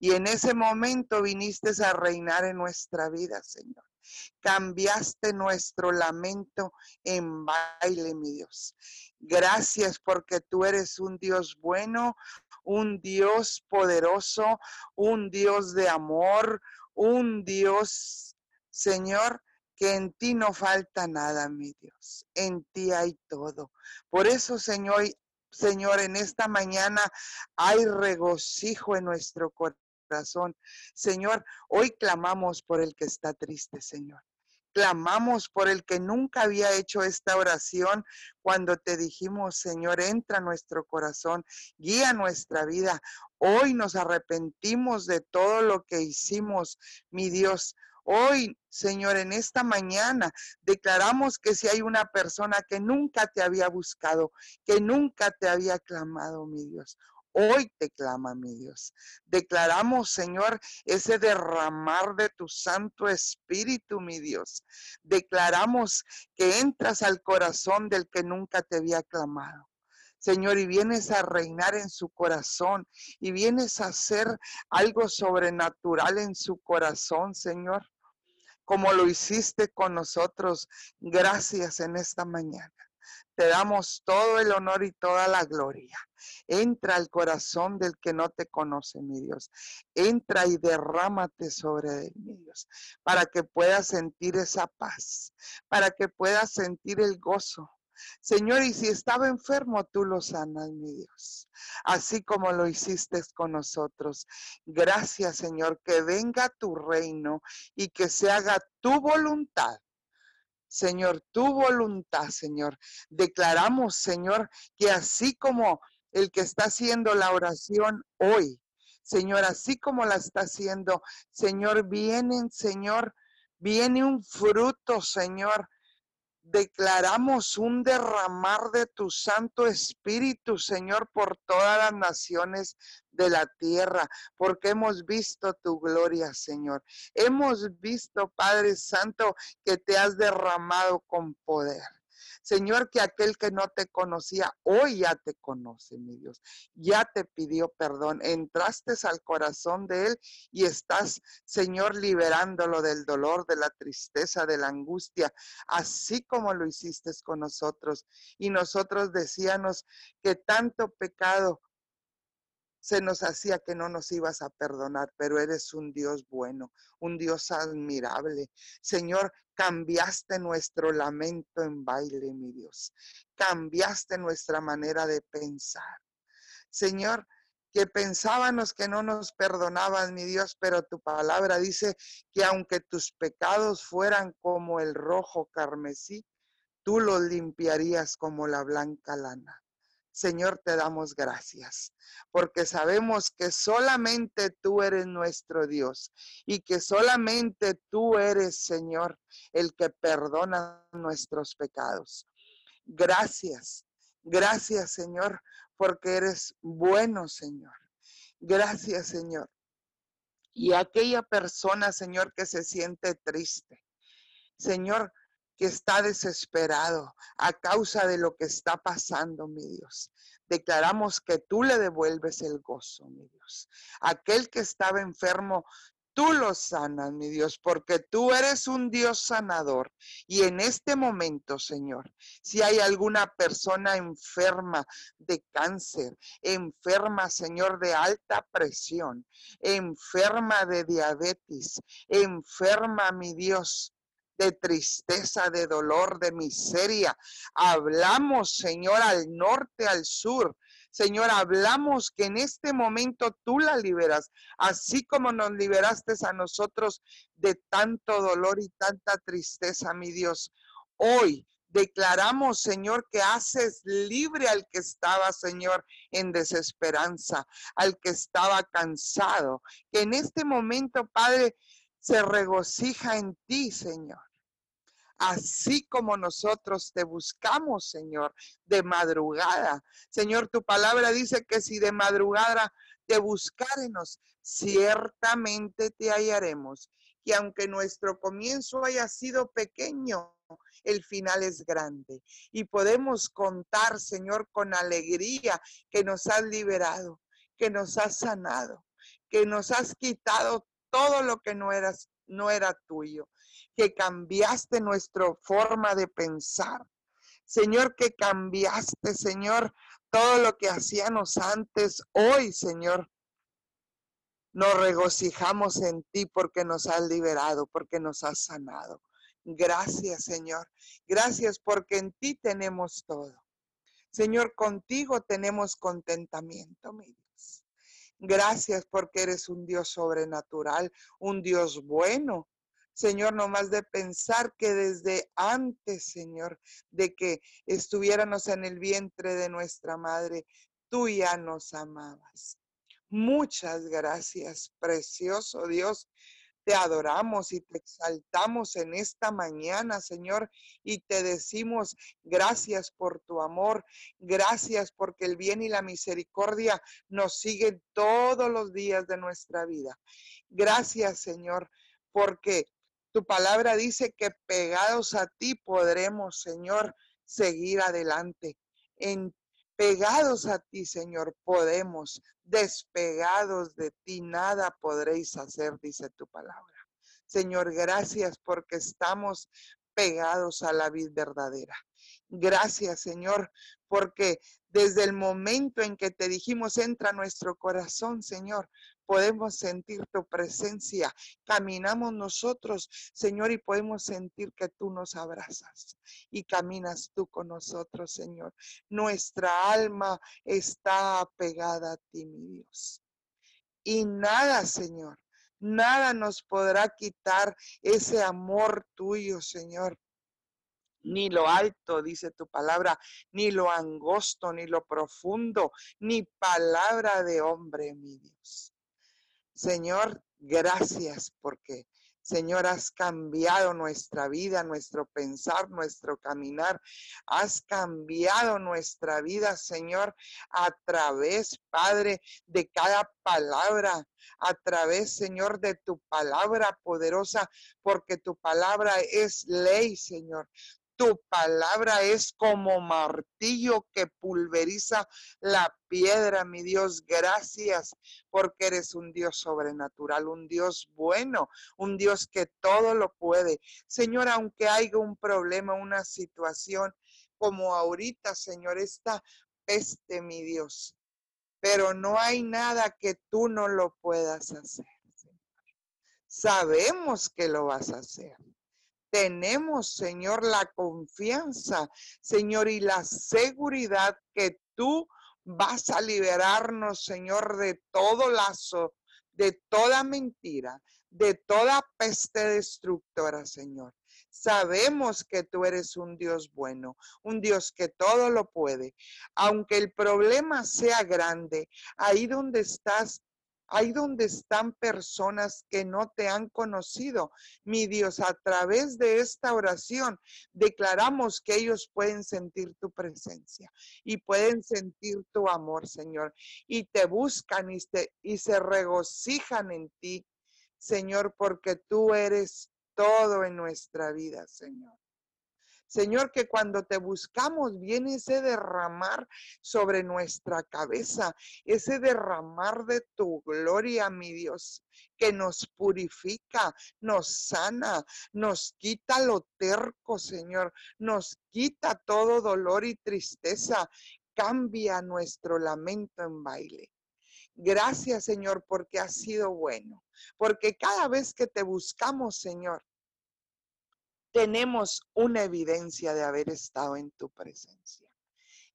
Y en ese momento viniste a reinar en nuestra vida, Señor. Cambiaste nuestro lamento en baile, mi Dios. Gracias porque tú eres un Dios bueno, un Dios poderoso, un Dios de amor, un Dios, Señor, que en ti no falta nada, mi Dios. En ti hay todo. Por eso, Señor, Señor, en esta mañana hay regocijo en nuestro corazón. Señor, hoy clamamos por el que está triste, Señor. Clamamos por el que nunca había hecho esta oración cuando te dijimos, Señor, entra a nuestro corazón, guía nuestra vida. Hoy nos arrepentimos de todo lo que hicimos, mi Dios. Hoy, Señor, en esta mañana declaramos que si hay una persona que nunca te había buscado, que nunca te había clamado, mi Dios, Hoy te clama, mi Dios. Declaramos, Señor, ese derramar de tu Santo Espíritu, mi Dios. Declaramos que entras al corazón del que nunca te había clamado. Señor, y vienes a reinar en su corazón y vienes a hacer algo sobrenatural en su corazón, Señor como lo hiciste con nosotros. Gracias en esta mañana. Te damos todo el honor y toda la gloria. Entra al corazón del que no te conoce, mi Dios. Entra y derrámate sobre él, mi Dios, para que puedas sentir esa paz, para que puedas sentir el gozo, Señor, y si estaba enfermo, tú lo sanas, mi Dios, así como lo hiciste con nosotros. Gracias, Señor, que venga tu reino y que se haga tu voluntad. Señor, tu voluntad, Señor. Declaramos, Señor, que así como el que está haciendo la oración hoy, Señor, así como la está haciendo, Señor, vienen, Señor, viene un fruto, Señor, Declaramos un derramar de tu Santo Espíritu, Señor, por todas las naciones de la tierra, porque hemos visto tu gloria, Señor. Hemos visto, Padre Santo, que te has derramado con poder. Señor, que aquel que no te conocía, hoy ya te conoce, mi Dios. Ya te pidió perdón. Entraste al corazón de él y estás, Señor, liberándolo del dolor, de la tristeza, de la angustia, así como lo hiciste con nosotros. Y nosotros decíamos que tanto pecado se nos hacía que no nos ibas a perdonar, pero eres un Dios bueno, un Dios admirable. Señor, cambiaste nuestro lamento en baile, mi Dios. Cambiaste nuestra manera de pensar. Señor, que pensábamos que no nos perdonaban, mi Dios, pero tu palabra dice que aunque tus pecados fueran como el rojo carmesí, tú los limpiarías como la blanca lana. Señor, te damos gracias, porque sabemos que solamente tú eres nuestro Dios y que solamente tú eres, Señor, el que perdona nuestros pecados. Gracias, gracias, Señor, porque eres bueno, Señor. Gracias, Señor. Y aquella persona, Señor, que se siente triste. Señor, que está desesperado a causa de lo que está pasando, mi Dios. Declaramos que tú le devuelves el gozo, mi Dios. Aquel que estaba enfermo, tú lo sanas, mi Dios, porque tú eres un Dios sanador. Y en este momento, Señor, si hay alguna persona enferma de cáncer, enferma, Señor, de alta presión, enferma de diabetes, enferma, mi Dios, de tristeza, de dolor, de miseria. Hablamos, Señor, al norte, al sur. Señor, hablamos que en este momento tú la liberas, así como nos liberaste a nosotros de tanto dolor y tanta tristeza, mi Dios. Hoy declaramos, Señor, que haces libre al que estaba, Señor, en desesperanza, al que estaba cansado, que en este momento, Padre, se regocija en ti, Señor así como nosotros te buscamos, Señor, de madrugada. Señor, tu palabra dice que si de madrugada te buscáremos, ciertamente te hallaremos. Que aunque nuestro comienzo haya sido pequeño, el final es grande. Y podemos contar, Señor, con alegría que nos has liberado, que nos has sanado, que nos has quitado todo lo que no, eras, no era tuyo que cambiaste nuestra forma de pensar. Señor, que cambiaste, Señor, todo lo que hacíamos antes. Hoy, Señor, nos regocijamos en ti porque nos has liberado, porque nos has sanado. Gracias, Señor. Gracias porque en ti tenemos todo. Señor, contigo tenemos contentamiento, mi. Gracias porque eres un Dios sobrenatural, un Dios bueno, Señor, no más de pensar que desde antes, Señor, de que estuviéramos en el vientre de nuestra madre, tú ya nos amabas. Muchas gracias, precioso Dios. Te adoramos y te exaltamos en esta mañana, Señor, y te decimos gracias por tu amor, gracias porque el bien y la misericordia nos siguen todos los días de nuestra vida. Gracias, Señor, porque tu palabra dice que pegados a ti podremos, Señor, seguir adelante. En pegados a ti, Señor, podemos, despegados de ti, nada podréis hacer, dice tu palabra. Señor, gracias porque estamos pegados a la vida verdadera. Gracias, Señor, porque desde el momento en que te dijimos, entra nuestro corazón, Señor, podemos sentir tu presencia. Caminamos nosotros, Señor, y podemos sentir que tú nos abrazas y caminas tú con nosotros, Señor. Nuestra alma está apegada a ti, mi Dios. Y nada, Señor, nada nos podrá quitar ese amor tuyo, Señor ni lo alto, dice tu palabra, ni lo angosto, ni lo profundo, ni palabra de hombre, mi Dios. Señor, gracias porque Señor, has cambiado nuestra vida, nuestro pensar, nuestro caminar. Has cambiado nuestra vida, Señor, a través, Padre, de cada palabra, a través, Señor, de tu palabra poderosa, porque tu palabra es ley, Señor. Tu palabra es como martillo que pulveriza la piedra, mi Dios. Gracias porque eres un Dios sobrenatural, un Dios bueno, un Dios que todo lo puede. Señor, aunque haya un problema, una situación como ahorita, Señor, esta peste, mi Dios. Pero no hay nada que tú no lo puedas hacer. Sabemos que lo vas a hacer tenemos, Señor, la confianza, Señor, y la seguridad que tú vas a liberarnos, Señor, de todo lazo, de toda mentira, de toda peste destructora, Señor. Sabemos que tú eres un Dios bueno, un Dios que todo lo puede. Aunque el problema sea grande, ahí donde estás, Ahí donde están personas que no te han conocido. Mi Dios, a través de esta oración declaramos que ellos pueden sentir tu presencia y pueden sentir tu amor, Señor. Y te buscan y, y se regocijan en ti, Señor, porque tú eres todo en nuestra vida, Señor. Señor, que cuando te buscamos viene ese derramar sobre nuestra cabeza, ese derramar de tu gloria, mi Dios, que nos purifica, nos sana, nos quita lo terco, Señor, nos quita todo dolor y tristeza, cambia nuestro lamento en baile. Gracias, Señor, porque has sido bueno, porque cada vez que te buscamos, Señor, tenemos una evidencia de haber estado en tu presencia.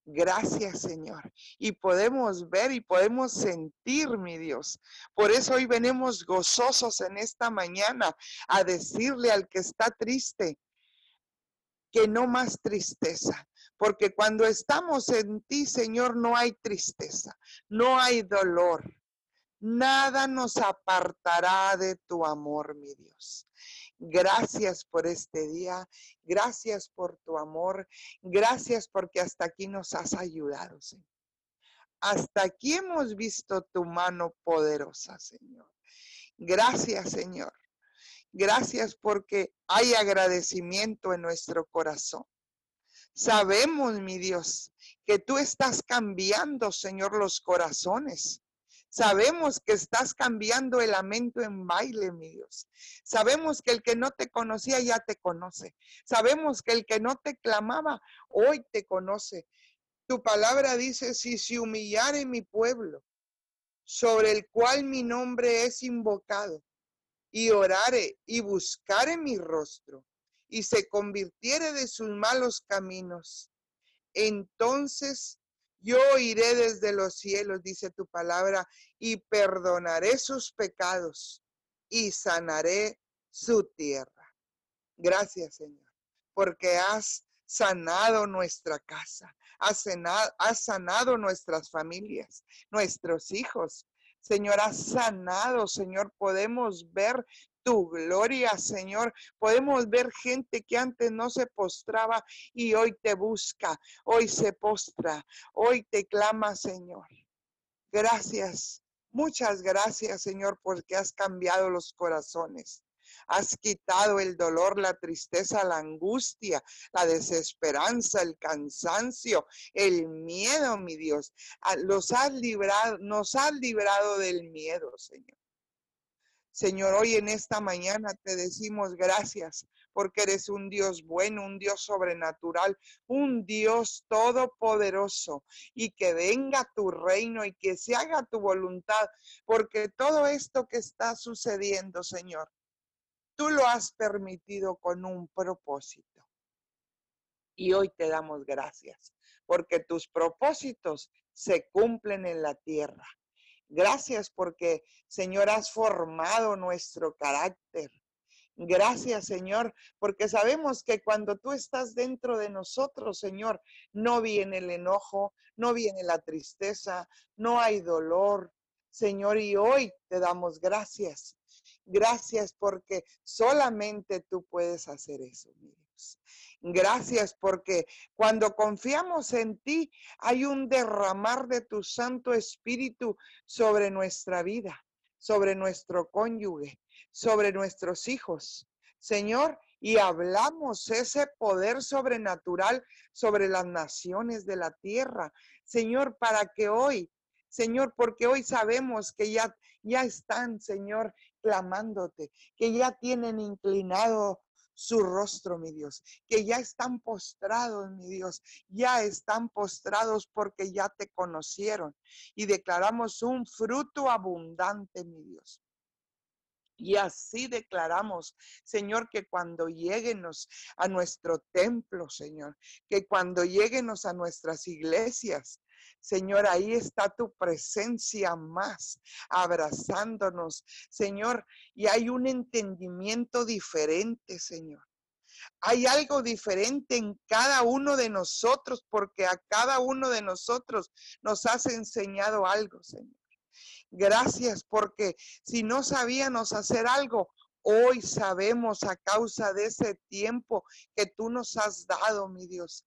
Gracias, Señor. Y podemos ver y podemos sentir, mi Dios. Por eso hoy venimos gozosos en esta mañana a decirle al que está triste que no más tristeza. Porque cuando estamos en ti, Señor, no hay tristeza, no hay dolor. Nada nos apartará de tu amor, mi Dios. Gracias por este día. Gracias por tu amor. Gracias porque hasta aquí nos has ayudado, Señor. Hasta aquí hemos visto tu mano poderosa, Señor. Gracias, Señor. Gracias porque hay agradecimiento en nuestro corazón. Sabemos, mi Dios, que tú estás cambiando, Señor, los corazones. Sabemos que estás cambiando el lamento en baile, mi Dios. Sabemos que el que no te conocía ya te conoce. Sabemos que el que no te clamaba hoy te conoce. Tu palabra dice, si se humillare mi pueblo, sobre el cual mi nombre es invocado, y orare y buscare mi rostro, y se convirtiere de sus malos caminos, entonces yo iré desde los cielos, dice tu palabra, y perdonaré sus pecados y sanaré su tierra. Gracias, Señor, porque has sanado nuestra casa, has sanado, has sanado nuestras familias, nuestros hijos. Señor, has sanado, Señor, podemos ver tu gloria, Señor. Podemos ver gente que antes no se postraba y hoy te busca, hoy se postra, hoy te clama, Señor. Gracias, muchas gracias, Señor, porque has cambiado los corazones. Has quitado el dolor, la tristeza, la angustia, la desesperanza, el cansancio, el miedo, mi Dios. Ah, los has librado, nos has librado del miedo, Señor. Señor, hoy en esta mañana te decimos gracias porque eres un Dios bueno, un Dios sobrenatural, un Dios todopoderoso y que venga tu reino y que se haga tu voluntad, porque todo esto que está sucediendo, Señor, tú lo has permitido con un propósito. Y hoy te damos gracias porque tus propósitos se cumplen en la tierra. Gracias porque, Señor, has formado nuestro carácter. Gracias, Señor, porque sabemos que cuando tú estás dentro de nosotros, Señor, no viene el enojo, no viene la tristeza, no hay dolor. Señor, y hoy te damos gracias. Gracias porque solamente tú puedes hacer eso, mi Dios. Gracias porque cuando confiamos en ti hay un derramar de tu Santo Espíritu sobre nuestra vida, sobre nuestro cónyuge, sobre nuestros hijos. Señor, y hablamos ese poder sobrenatural sobre las naciones de la tierra. Señor, para que hoy, Señor, porque hoy sabemos que ya, ya están, Señor, clamándote, que ya tienen inclinado su rostro, mi Dios, que ya están postrados, mi Dios, ya están postrados porque ya te conocieron y declaramos un fruto abundante, mi Dios. Y así declaramos, Señor, que cuando lleguenos a nuestro templo, Señor, que cuando lleguenos a nuestras iglesias, Señor, ahí está tu presencia más, abrazándonos, Señor, y hay un entendimiento diferente, Señor. Hay algo diferente en cada uno de nosotros porque a cada uno de nosotros nos has enseñado algo, Señor. Gracias porque si no sabíamos hacer algo, hoy sabemos a causa de ese tiempo que tú nos has dado, mi Dios.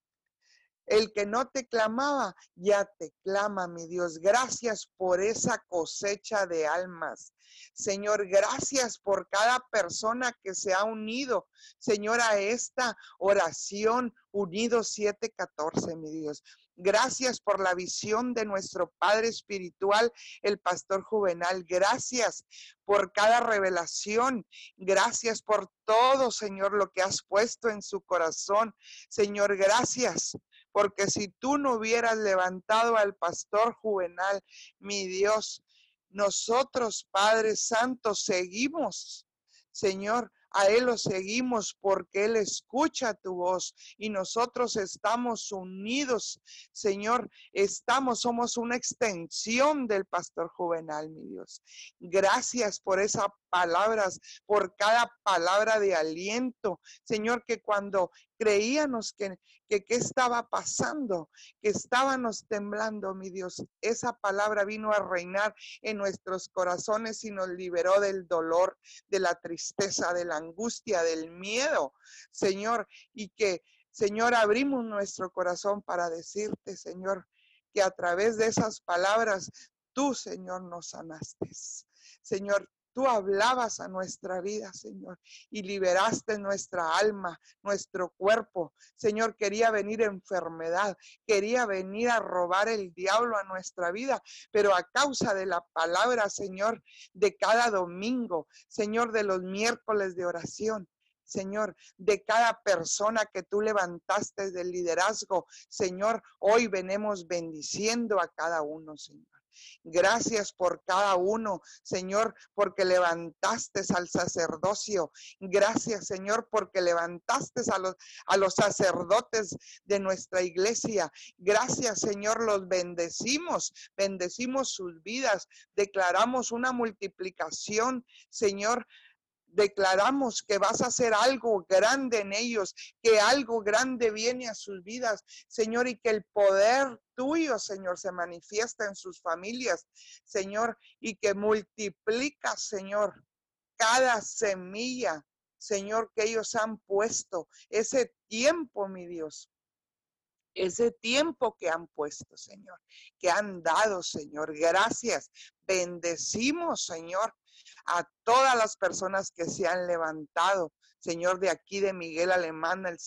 El que no te clamaba, ya te clama, mi Dios. Gracias por esa cosecha de almas. Señor, gracias por cada persona que se ha unido, Señor, a esta oración unido 714, mi Dios. Gracias por la visión de nuestro Padre Espiritual, el Pastor Juvenal. Gracias por cada revelación. Gracias por todo, Señor, lo que has puesto en su corazón. Señor, gracias porque si tú no hubieras levantado al pastor juvenal, mi Dios, nosotros, Padre Santo, seguimos, Señor, a Él lo seguimos porque Él escucha tu voz y nosotros estamos unidos, Señor, estamos, somos una extensión del pastor juvenal, mi Dios. Gracias por esas palabras, por cada palabra de aliento, Señor, que cuando creíamos que, que qué estaba pasando, que estábamos temblando, mi Dios. Esa palabra vino a reinar en nuestros corazones y nos liberó del dolor, de la tristeza, de la angustia, del miedo, Señor, y que, Señor, abrimos nuestro corazón para decirte, Señor, que a través de esas palabras tú, Señor, nos sanaste. Señor, Tú hablabas a nuestra vida, Señor, y liberaste nuestra alma, nuestro cuerpo. Señor, quería venir enfermedad, quería venir a robar el diablo a nuestra vida, pero a causa de la palabra, Señor, de cada domingo, Señor, de los miércoles de oración, Señor, de cada persona que tú levantaste del liderazgo. Señor, hoy venimos bendiciendo a cada uno, Señor. Gracias por cada uno, Señor, porque levantaste al sacerdocio. Gracias, Señor, porque levantaste a los, a los sacerdotes de nuestra iglesia. Gracias, Señor, los bendecimos, bendecimos sus vidas, declaramos una multiplicación, Señor, declaramos que vas a hacer algo grande en ellos, que algo grande viene a sus vidas, Señor, y que el poder tuyo, Señor, se manifiesta en sus familias, Señor, y que multiplica, Señor, cada semilla, Señor, que ellos han puesto, ese tiempo, mi Dios, ese tiempo que han puesto, Señor, que han dado, Señor. Gracias. Bendecimos, Señor, a todas las personas que se han levantado. Señor, de aquí de Miguel Alemán, el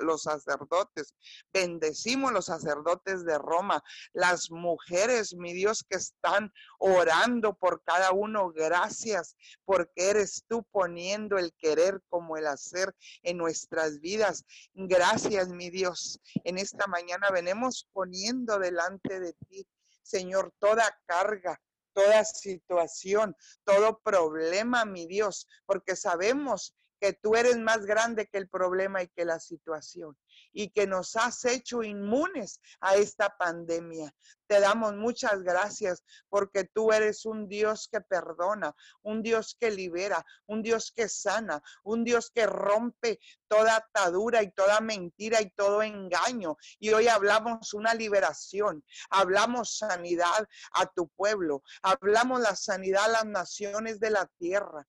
los sacerdotes. Bendecimos los sacerdotes de Roma, las mujeres, mi Dios, que están orando por cada uno. Gracias, porque eres tú poniendo el querer como el hacer en nuestras vidas. Gracias, mi Dios. En esta mañana venimos poniendo delante de ti, Señor, toda carga, toda situación, todo problema, mi Dios, porque sabemos que tú eres más grande que el problema y que la situación y que nos has hecho inmunes a esta pandemia. Te damos muchas gracias porque tú eres un Dios que perdona, un Dios que libera, un Dios que sana, un Dios que rompe toda atadura y toda mentira y todo engaño. Y hoy hablamos una liberación, hablamos sanidad a tu pueblo, hablamos la sanidad a las naciones de la tierra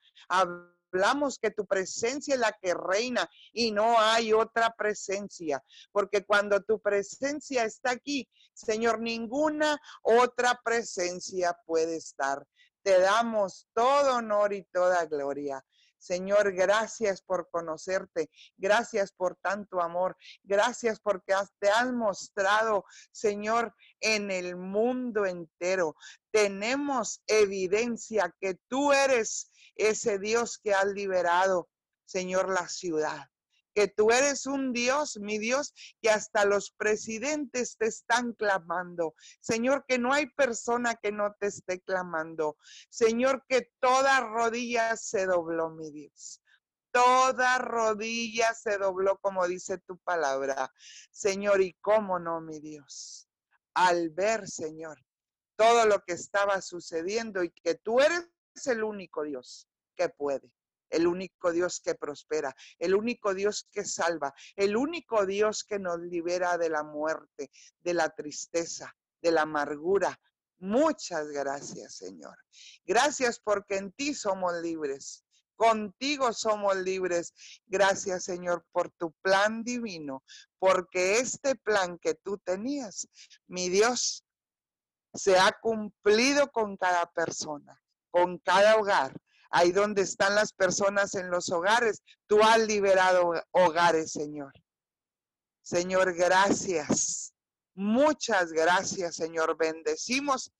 que tu presencia es la que reina y no hay otra presencia, porque cuando tu presencia está aquí, Señor, ninguna otra presencia puede estar. Te damos todo honor y toda gloria. Señor, gracias por conocerte, gracias por tanto amor, gracias porque te has mostrado, Señor, en el mundo entero. Tenemos evidencia que tú eres ese Dios que has liberado, Señor, la ciudad que tú eres un Dios, mi Dios, que hasta los presidentes te están clamando. Señor, que no hay persona que no te esté clamando. Señor, que toda rodilla se dobló, mi Dios. Toda rodilla se dobló, como dice tu palabra. Señor, y cómo no, mi Dios. Al ver, Señor, todo lo que estaba sucediendo y que tú eres el único Dios que puede el único Dios que prospera, el único Dios que salva, el único Dios que nos libera de la muerte, de la tristeza, de la amargura. Muchas gracias, Señor. Gracias porque en ti somos libres. Contigo somos libres. Gracias, Señor, por tu plan divino, porque este plan que tú tenías, mi Dios, se ha cumplido con cada persona, con cada hogar, ahí donde están las personas en los hogares. Tú has liberado hogares, Señor. Señor, gracias. Muchas gracias, Señor. Bendecimos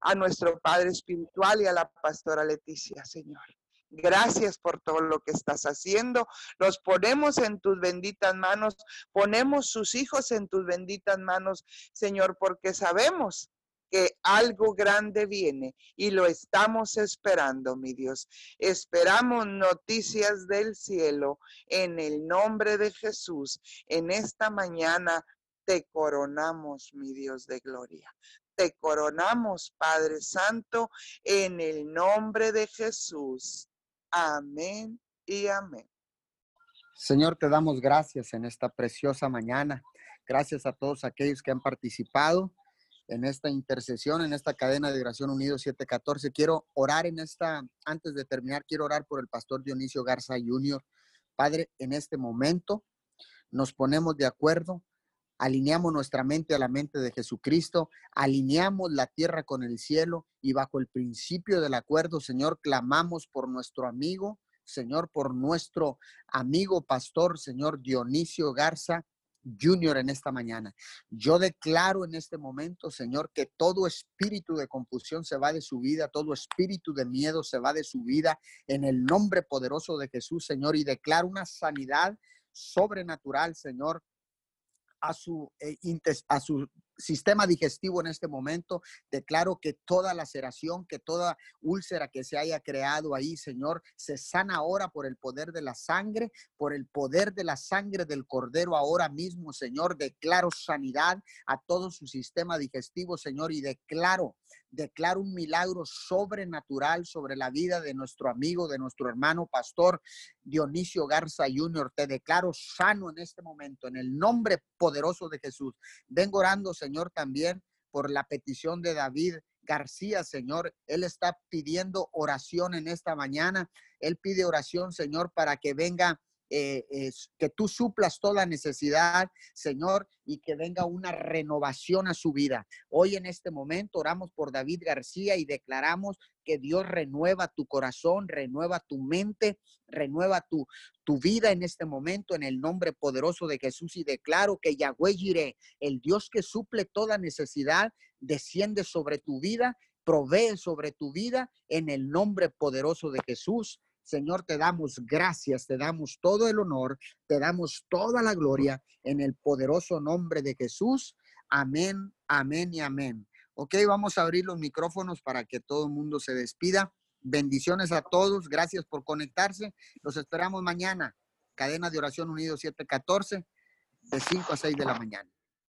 a nuestro Padre Espiritual y a la pastora Leticia, Señor. Gracias por todo lo que estás haciendo. Los ponemos en tus benditas manos. Ponemos sus hijos en tus benditas manos, Señor, porque sabemos que algo grande viene y lo estamos esperando, mi Dios. Esperamos noticias del cielo en el nombre de Jesús. En esta mañana te coronamos, mi Dios de gloria. Te coronamos, Padre Santo, en el nombre de Jesús. Amén y amén. Señor, te damos gracias en esta preciosa mañana. Gracias a todos aquellos que han participado en esta intercesión, en esta cadena de oración unido 714. Quiero orar en esta, antes de terminar, quiero orar por el pastor Dionisio Garza Jr. Padre, en este momento nos ponemos de acuerdo, alineamos nuestra mente a la mente de Jesucristo, alineamos la tierra con el cielo y bajo el principio del acuerdo, Señor, clamamos por nuestro amigo, Señor, por nuestro amigo pastor, Señor Dionisio Garza, Junior en esta mañana. Yo declaro en este momento, Señor, que todo espíritu de confusión se va de su vida, todo espíritu de miedo se va de su vida en el nombre poderoso de Jesús, Señor, y declaro una sanidad sobrenatural, Señor, a su, eh, a su sistema digestivo en este momento. Declaro que toda laceración, que toda úlcera que se haya creado ahí, Señor, se sana ahora por el poder de la sangre, por el poder de la sangre del cordero ahora mismo, Señor. Declaro sanidad a todo su sistema digestivo, Señor, y declaro declaro un milagro sobrenatural sobre la vida de nuestro amigo, de nuestro hermano pastor Dionisio Garza Jr. Te declaro sano en este momento, en el nombre poderoso de Jesús. Vengo orando, Señor, también por la petición de David García, Señor. Él está pidiendo oración en esta mañana. Él pide oración, Señor, para que venga eh, que tú suplas toda necesidad, Señor, y que venga una renovación a su vida. Hoy en este momento oramos por David García y declaramos que Dios renueva tu corazón, renueva tu mente, renueva tu, tu vida en este momento en el nombre poderoso de Jesús y declaro que Yahweh Jireh, el Dios que suple toda necesidad, desciende sobre tu vida, provee sobre tu vida en el nombre poderoso de Jesús. Señor, te damos gracias, te damos todo el honor, te damos toda la gloria en el poderoso nombre de Jesús. Amén, amén y amén. Ok, vamos a abrir los micrófonos para que todo el mundo se despida. Bendiciones a todos. Gracias por conectarse. Los esperamos mañana. Cadena de Oración Unido 714, de 5 a 6 de la mañana.